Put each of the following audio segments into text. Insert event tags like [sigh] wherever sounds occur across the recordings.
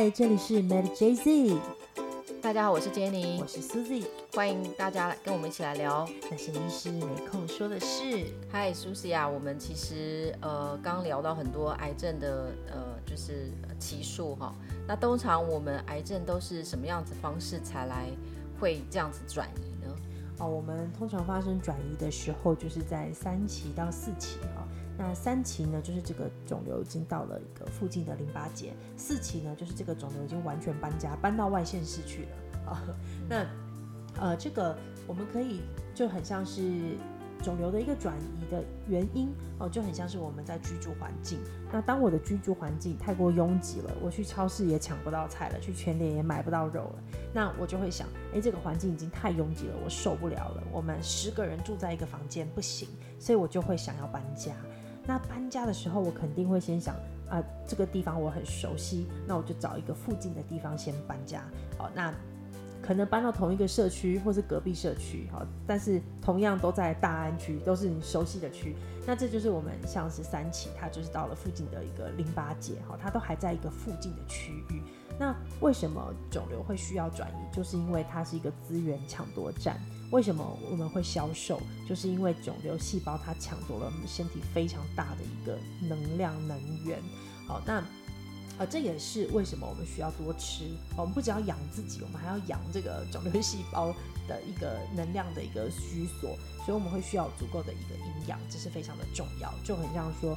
嗨，这里是 Med JZ，大家好，我是 Jenny，我是 Susie，欢迎大家跟我们一起来聊那些医师没空说的事。嗨，Susie 啊，我们其实呃刚聊到很多癌症的呃就是期数哈，那通常我们癌症都是什么样子方式才来会这样子转移呢？哦，我们通常发生转移的时候，就是在三期到四期哈。那三期呢，就是这个肿瘤已经到了一个附近的淋巴结；四期呢，就是这个肿瘤已经完全搬家，搬到外县市去了啊。[laughs] 那呃，这个我们可以就很像是肿瘤的一个转移的原因哦，就很像是我们在居住环境。那当我的居住环境太过拥挤了，我去超市也抢不到菜了，去全联也买不到肉了，那我就会想，哎，这个环境已经太拥挤了，我受不了了。我们十个人住在一个房间不行，所以我就会想要搬家。那搬家的时候，我肯定会先想啊，这个地方我很熟悉，那我就找一个附近的地方先搬家。好，那可能搬到同一个社区或是隔壁社区，好，但是同样都在大安区，都是你熟悉的区。那这就是我们像是三期，它就是到了附近的一个淋巴结，好，它都还在一个附近的区域。那为什么肿瘤会需要转移？就是因为它是一个资源抢夺战。为什么我们会消瘦？就是因为肿瘤细胞它抢夺了我们身体非常大的一个能量能源。好，那呃这也是为什么我们需要多吃。我们不只要养自己，我们还要养这个肿瘤细胞的一个能量的一个需索。所以我们会需要足够的一个营养，这是非常的重要。就很像说，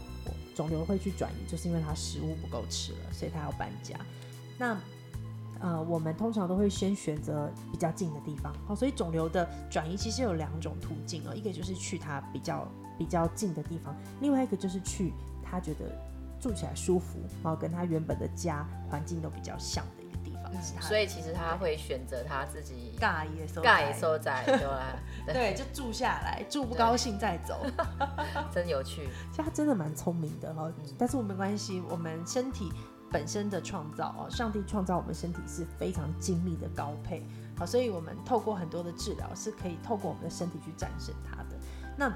肿瘤会去转移，就是因为它食物不够吃了，所以它要搬家。那呃，我们通常都会先选择比较近的地方，好，所以肿瘤的转移其实有两种途径哦，一个就是去它比较比较近的地方，另外一个就是去他觉得住起来舒服，然后跟他原本的家环境都比较像的一个地方。所以其实他会选择他自己尬也收尬也收在 [laughs] 对吧？[laughs] 对，就住下来，住不高兴再走，[laughs] 真有趣。其实他真的蛮聪明的哈，但是我没关系，我们身体。本身的创造哦，上帝创造我们身体是非常精密的高配，好，所以我们透过很多的治疗是可以透过我们的身体去战胜它的。那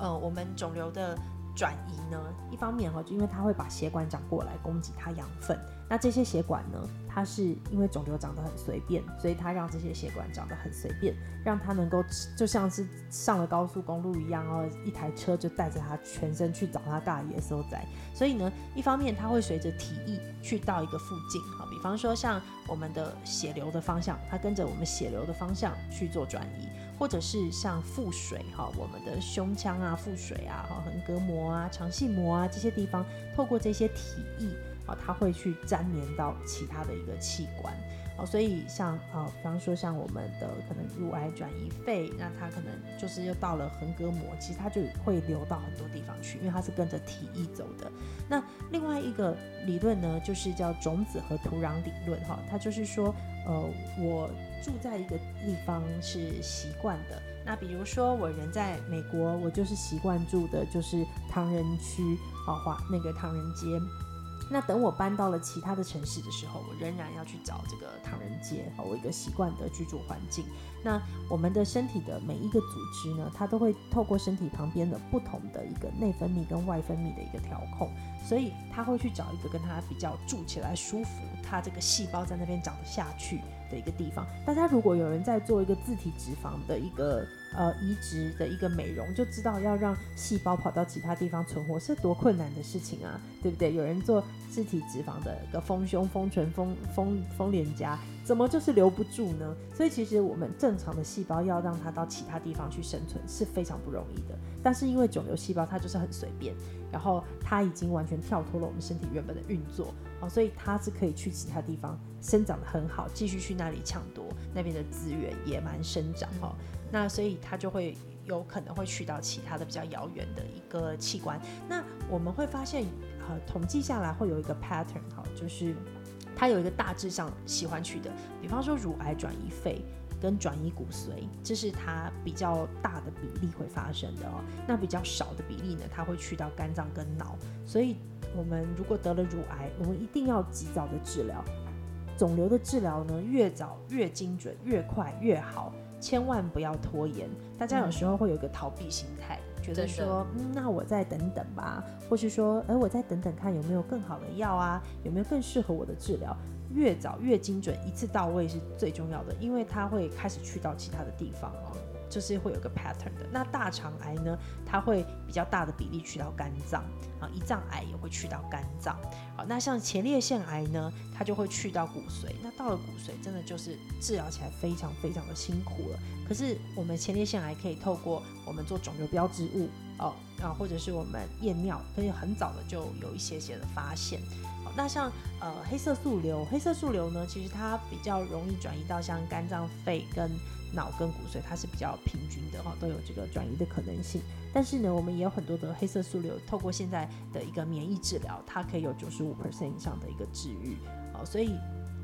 呃，我们肿瘤的转移呢，一方面哈，就因为它会把血管长过来供给它养分。那这些血管呢？它是因为肿瘤长得很随便，所以它让这些血管长得很随便，让它能够就像是上了高速公路一样哦，一台车就带着它全身去找它大爷所在。所以呢，一方面它会随着体液去到一个附近，好，比方说像我们的血流的方向，它跟着我们血流的方向去做转移，或者是像腹水哈，我们的胸腔啊、腹水啊、哈横膈膜啊、肠系膜啊这些地方，透过这些体液。啊，它会去粘连到其他的一个器官，哦，所以像呃，比方说像我们的可能乳癌转移肺，那它可能就是又到了横膈膜，其实它就会流到很多地方去，因为它是跟着体液走的。那另外一个理论呢，就是叫种子和土壤理论，哈，它就是说，呃，我住在一个地方是习惯的，那比如说我人在美国，我就是习惯住的就是唐人区，啊，华那个唐人街。那等我搬到了其他的城市的时候，我仍然要去找这个唐人街，好，我一个习惯的居住环境。那我们的身体的每一个组织呢，它都会透过身体旁边的不同的一个内分泌跟外分泌的一个调控，所以它会去找一个跟它比较住起来舒服，它这个细胞在那边长得下去的一个地方。大家如果有人在做一个自体脂肪的一个呃移植的一个美容，就知道要让细胞跑到其他地方存活是多困难的事情啊，对不对？有人做自体脂肪的一个丰胸、丰唇、丰丰丰脸颊。怎么就是留不住呢？所以其实我们正常的细胞要让它到其他地方去生存是非常不容易的。但是因为肿瘤细胞它就是很随便，然后它已经完全跳脱了我们身体原本的运作，哦，所以它是可以去其他地方生长的很好，继续去那里抢夺那边的资源，野蛮生长哈。那所以它就会有可能会去到其他的比较遥远的一个器官。那我们会发现，呃，统计下来会有一个 pattern 哈，就是。它有一个大致上喜欢去的，比方说乳癌转移肺跟转移骨髓，这是它比较大的比例会发生的哦。那比较少的比例呢，它会去到肝脏跟脑。所以，我们如果得了乳癌，我们一定要及早的治疗。肿瘤的治疗呢，越早越精准，越快越好，千万不要拖延。大家有时候会有一个逃避心态。觉得说，嗯，那我再等等吧，或是说，哎，我再等等看有没有更好的药啊，有没有更适合我的治疗。越早越精准，一次到位是最重要的，因为它会开始去到其他的地方哦。就是会有个 pattern 的。那大肠癌呢，它会比较大的比例去到肝脏啊，胰脏癌也会去到肝脏。好，那像前列腺癌呢，它就会去到骨髓。那到了骨髓，真的就是治疗起来非常非常的辛苦了。可是我们前列腺癌可以透过我们做肿瘤标志物哦啊，或者是我们验尿，可以很早的就有一些些的发现。那像呃黑色素瘤，黑色素瘤呢，其实它比较容易转移到像肝脏、肺跟脑跟骨髓它是比较平均的哈，都有这个转移的可能性。但是呢，我们也有很多的黑色素瘤，透过现在的一个免疫治疗，它可以有九十五 percent 以上的一个治愈。哦，所以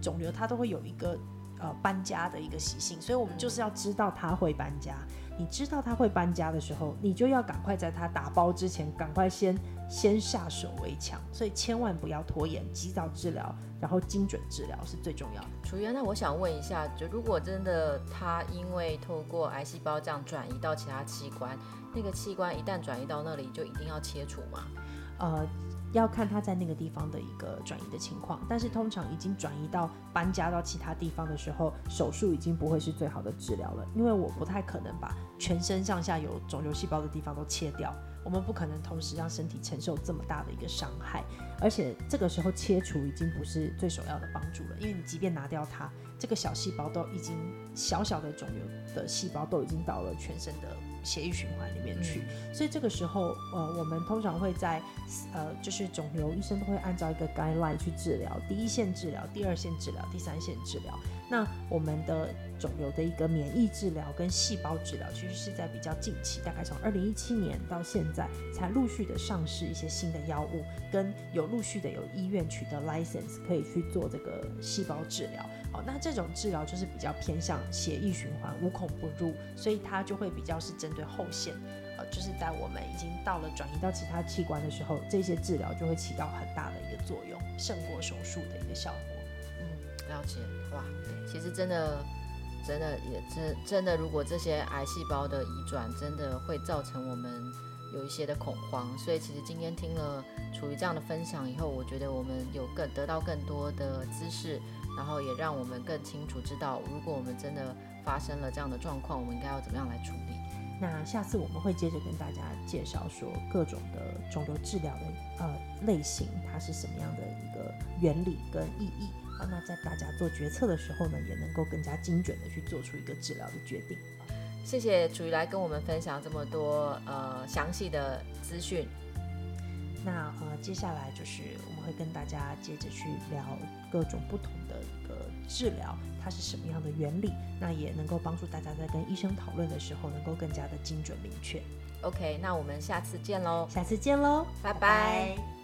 肿瘤它都会有一个呃搬家的一个习性，所以我们就是要知道他会搬家。你知道他会搬家的时候，你就要赶快在他打包之前，赶快先先下手为强。所以千万不要拖延，及早治疗。然后精准治疗是最重要的。楚源，那我想问一下，就如果真的他因为透过癌细胞这样转移到其他器官，那个器官一旦转移到那里，就一定要切除吗？呃，要看他在那个地方的一个转移的情况。但是通常已经转移到搬家到其他地方的时候，手术已经不会是最好的治疗了，因为我不太可能把全身上下有肿瘤细胞的地方都切掉。我们不可能同时让身体承受这么大的一个伤害，而且这个时候切除已经不是最首要的帮助了，因为你即便拿掉它，这个小细胞都已经小小的肿瘤的细胞都已经到了全身的血液循环里面去，所以这个时候，呃，我们通常会在呃，就是肿瘤医生都会按照一个 guideline 去治疗，第一线治疗、第二线治疗、第三线治疗。那我们的肿瘤的一个免疫治疗跟细胞治疗，其实是在比较近期，大概从二零一七年到现在，才陆续的上市一些新的药物，跟有陆续的有医院取得 license 可以去做这个细胞治疗。好，那这种治疗就是比较偏向血液循环，无孔不入，所以它就会比较是针对后线，就是在我们已经到了转移到其他器官的时候，这些治疗就会起到很大的一个作用，胜过手术的一个效果。嗯了解哇，其实真的，真的也真真的，如果这些癌细胞的移转真的会造成我们有一些的恐慌，所以其实今天听了处于这样的分享以后，我觉得我们有更得到更多的知识，然后也让我们更清楚知道，如果我们真的发生了这样的状况，我们应该要怎么样来处理。那下次我们会接着跟大家介绍说各种的肿瘤治疗的呃类型，它是什么样的一个原理跟意义啊。那在大家做决策的时候呢，也能够更加精准的去做出一个治疗的决定。谢谢楚瑜来跟我们分享这么多呃详细的资讯。那呃接下来就是我们会跟大家接着去聊各种不同的一个治疗，它是什么样的原理，那也能够帮助大家在跟医生讨论的时候能够更加的精准明确。OK，那我们下次见喽，下次见喽，拜拜。